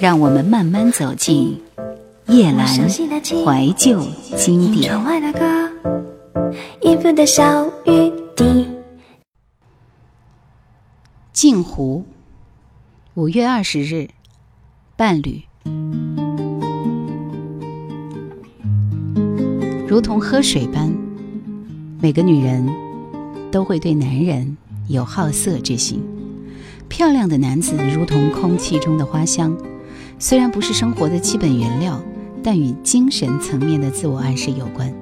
让我们慢慢走进叶阑怀旧经典。镜湖，五月二十日，伴侣，如同喝水般，每个女人都会对男人有好色之心。漂亮的男子如同空气中的花香。虽然不是生活的基本原料，但与精神层面的自我暗示有关。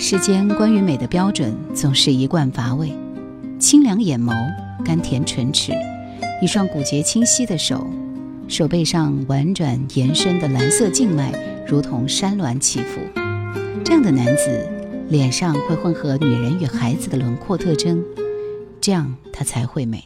世间关于美的标准总是一贯乏味。清凉眼眸，甘甜唇齿，一双骨节清晰的手，手背上婉转延伸的蓝色静脉如同山峦起伏。这样的男子脸上会混合女人与孩子的轮廓特征，这样他才会美。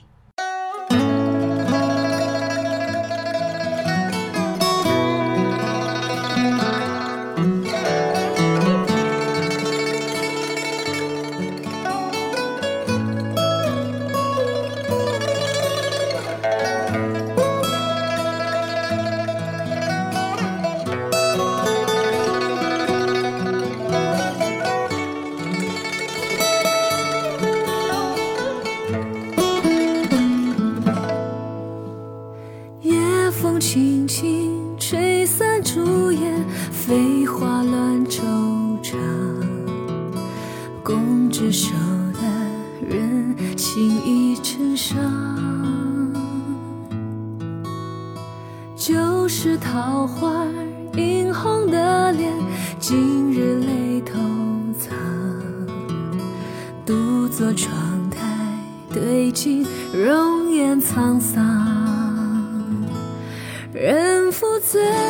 最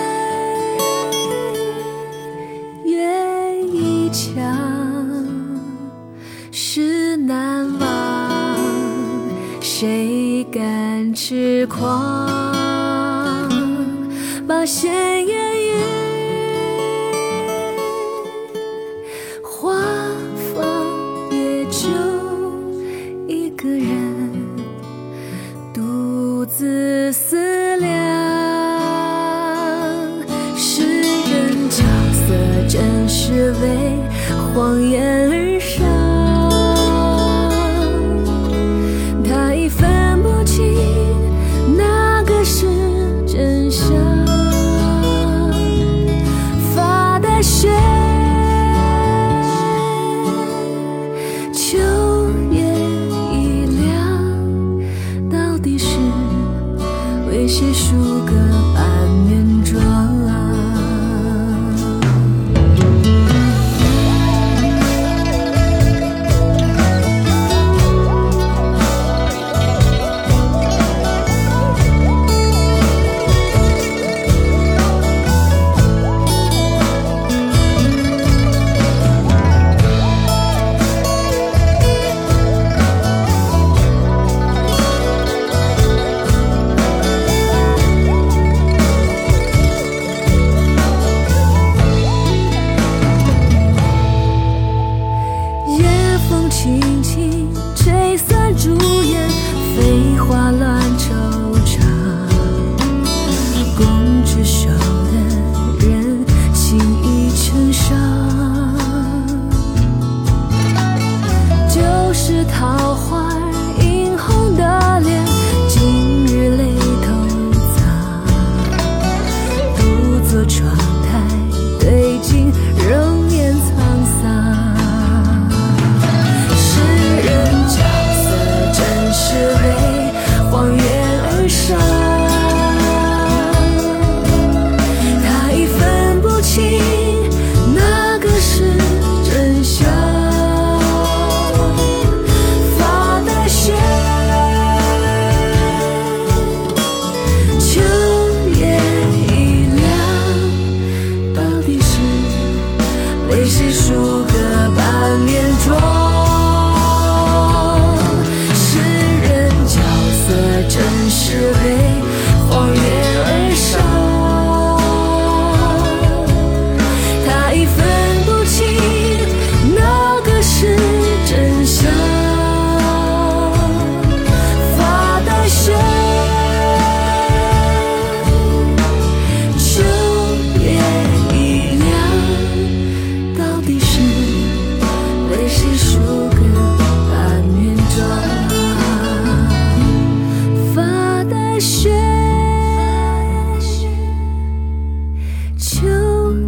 秋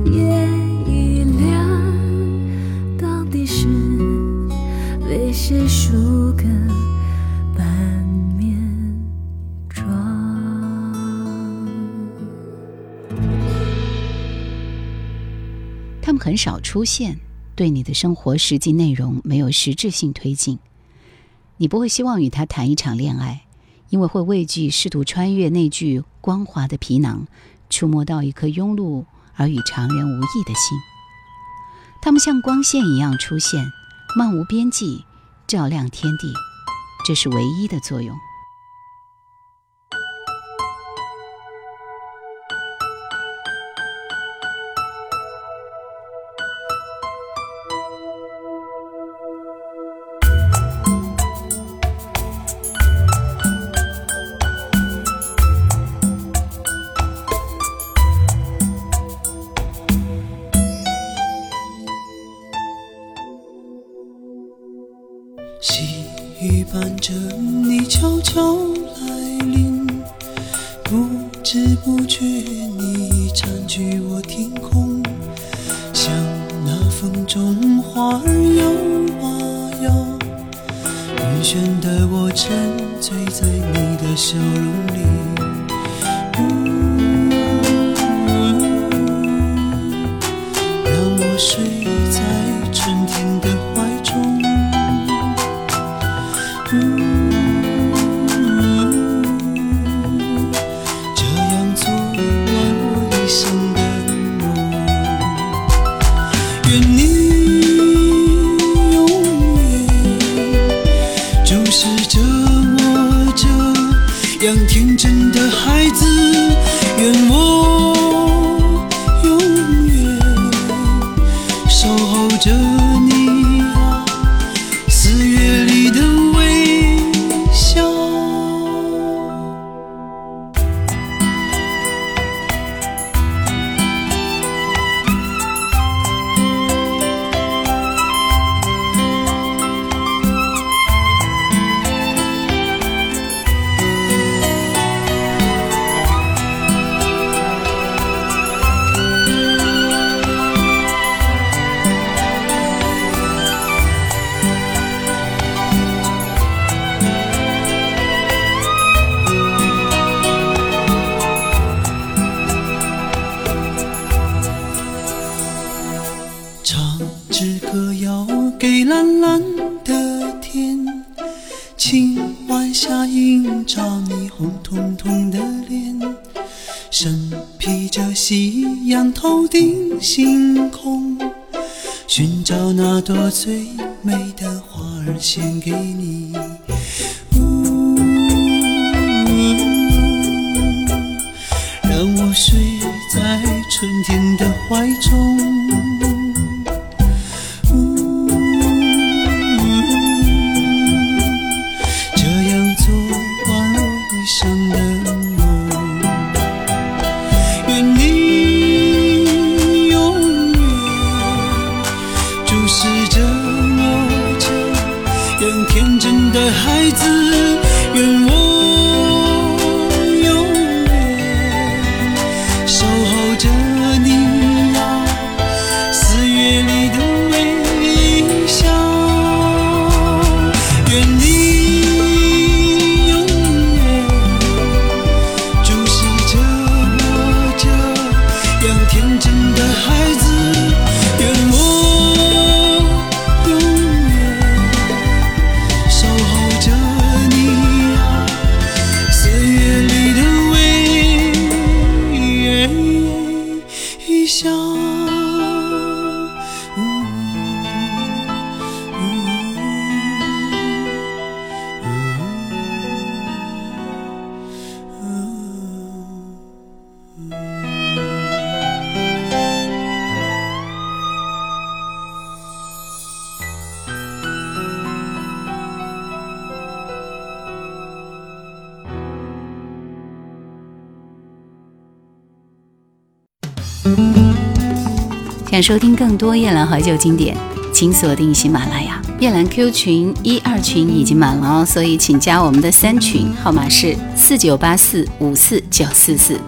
夜已凉到底是谁输个面他们很少出现对你的生活实际内容没有实质性推进。你不会希望与他谈一场恋爱因为会畏惧试图穿越那具光滑的皮囊触摸到一颗庸碌而与常人无异的心。他们像光线一样出现，漫无边际，照亮天地，这是唯一的作用。花儿摇啊摇，晕眩的我沉醉在你的笑容里。定星空，寻找那朵最美的花儿献给你。呜让我睡在春天的怀中。想收听更多夜兰怀旧经典，请锁定喜马拉雅。夜兰 Q 群一二群已经满了哦，所以请加我们的三群，号码是四九八四五四九四四。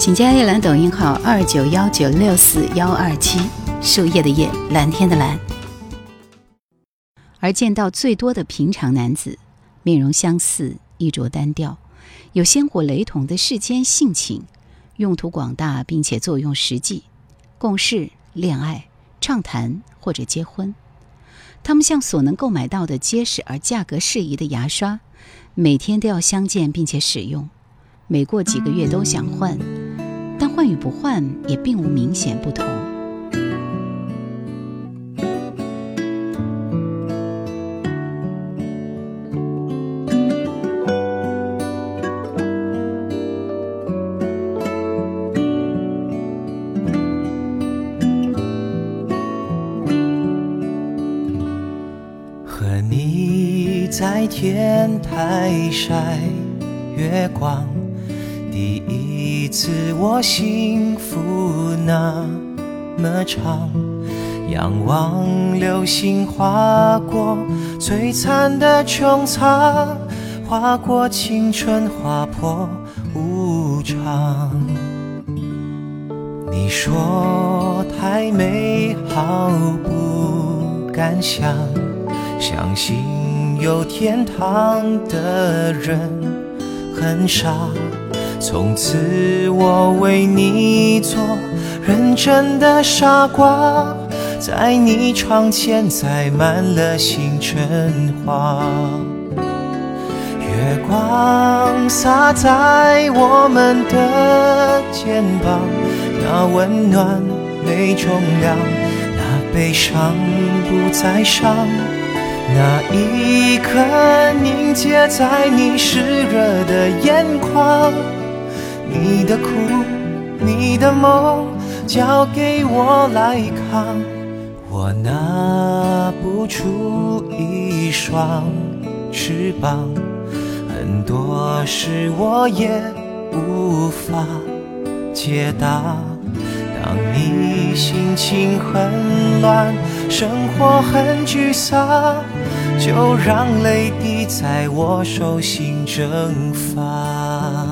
请加夜兰抖音号二九幺九六四幺二七，树叶的叶，蓝天的蓝。而见到最多的平常男子，面容相似，衣着单调，有鲜活雷同的世间性情，用途广大并且作用实际，共事、恋爱、畅谈或者结婚。他们像所能购买到的结实而价格适宜的牙刷，每天都要相见并且使用，每过几个月都想换，但换与不换也并无明显不同。天台晒月光，第一次我幸福那么长。仰望流星划过璀璨的穹苍，划过青春，划破无常。你说太美好，不敢想，相信。有天堂的人很傻，从此我为你做认真的傻瓜，在你窗前栽满了星辰花，月光洒在我们的肩膀，那温暖没重量，那悲伤不再伤。那一刻凝结在你湿热的眼眶，你的苦，你的梦，交给我来扛。我拿不出一双翅膀，很多事我也无法解答。当你心情很乱，生活很沮丧。就让泪滴在我手心蒸发。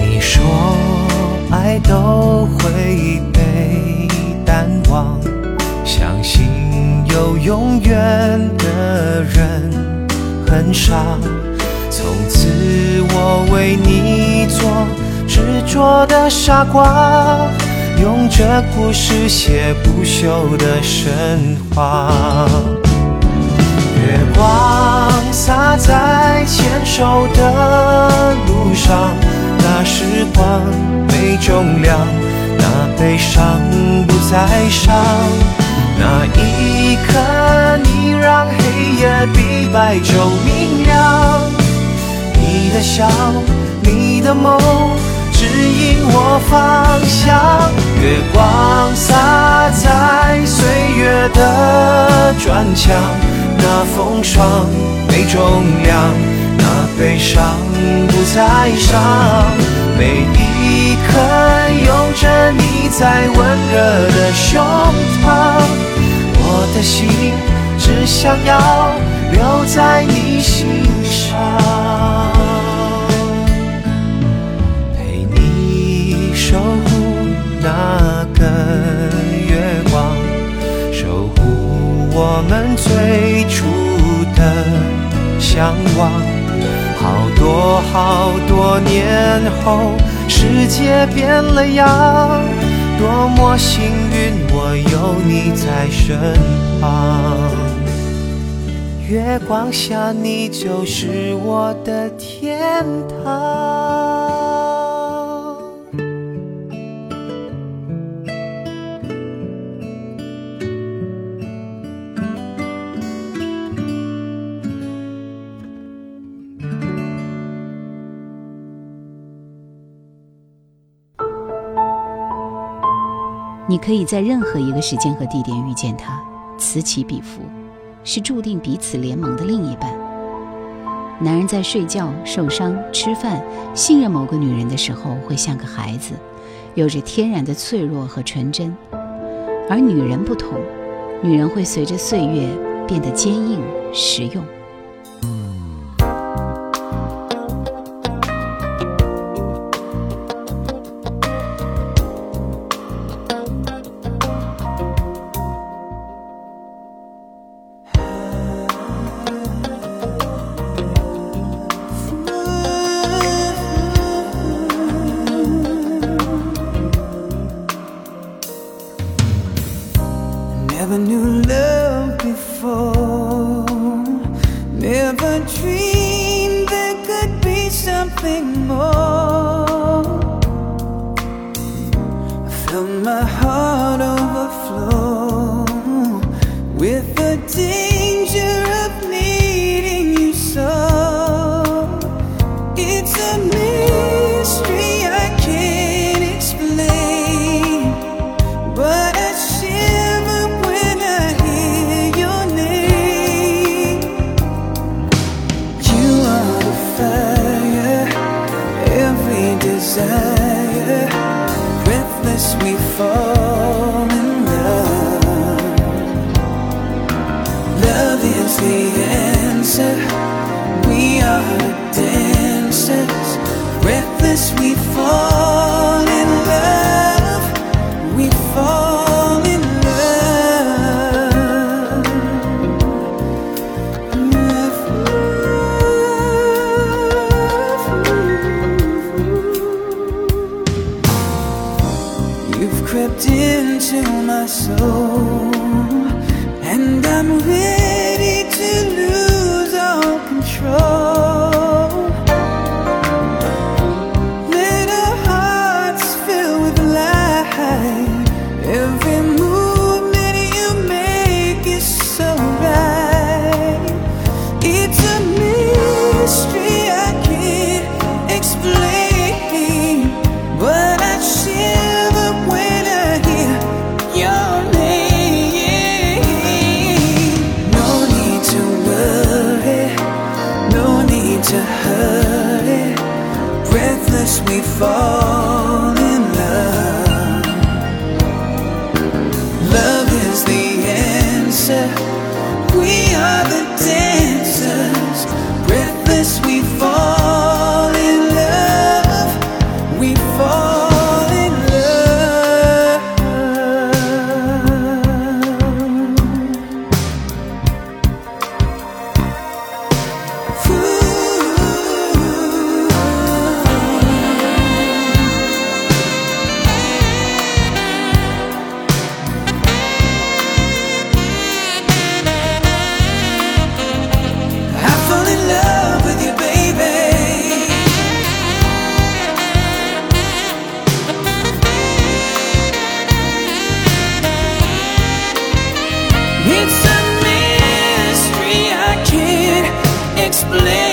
你说爱都会被淡忘，相信有永远的人很少。执着的傻瓜，用这故事写不朽的神话。月光洒在牵手的路上，那时光没重量，那悲伤不再伤。那一刻，你让黑夜比白昼明亮。你的笑，你的梦，指引我方向。月光洒在岁月的砖墙，那风霜没重量，那悲伤不再伤。每一刻有着你在温热的胸膛，我的心只想要留在你心上。向往。好多好多年后，世界变了样，多么幸运我有你在身旁。月光下，你就是我的天堂。可以在任何一个时间和地点遇见他，此起彼伏，是注定彼此联盟的另一半。男人在睡觉、受伤、吃饭、信任某个女人的时候，会像个孩子，有着天然的脆弱和纯真；而女人不同，女人会随着岁月变得坚硬、实用。a dream, there could be something more. I felt my heart overflow with a deep. the answer. We are the dancers, breathless we fall. another dance split.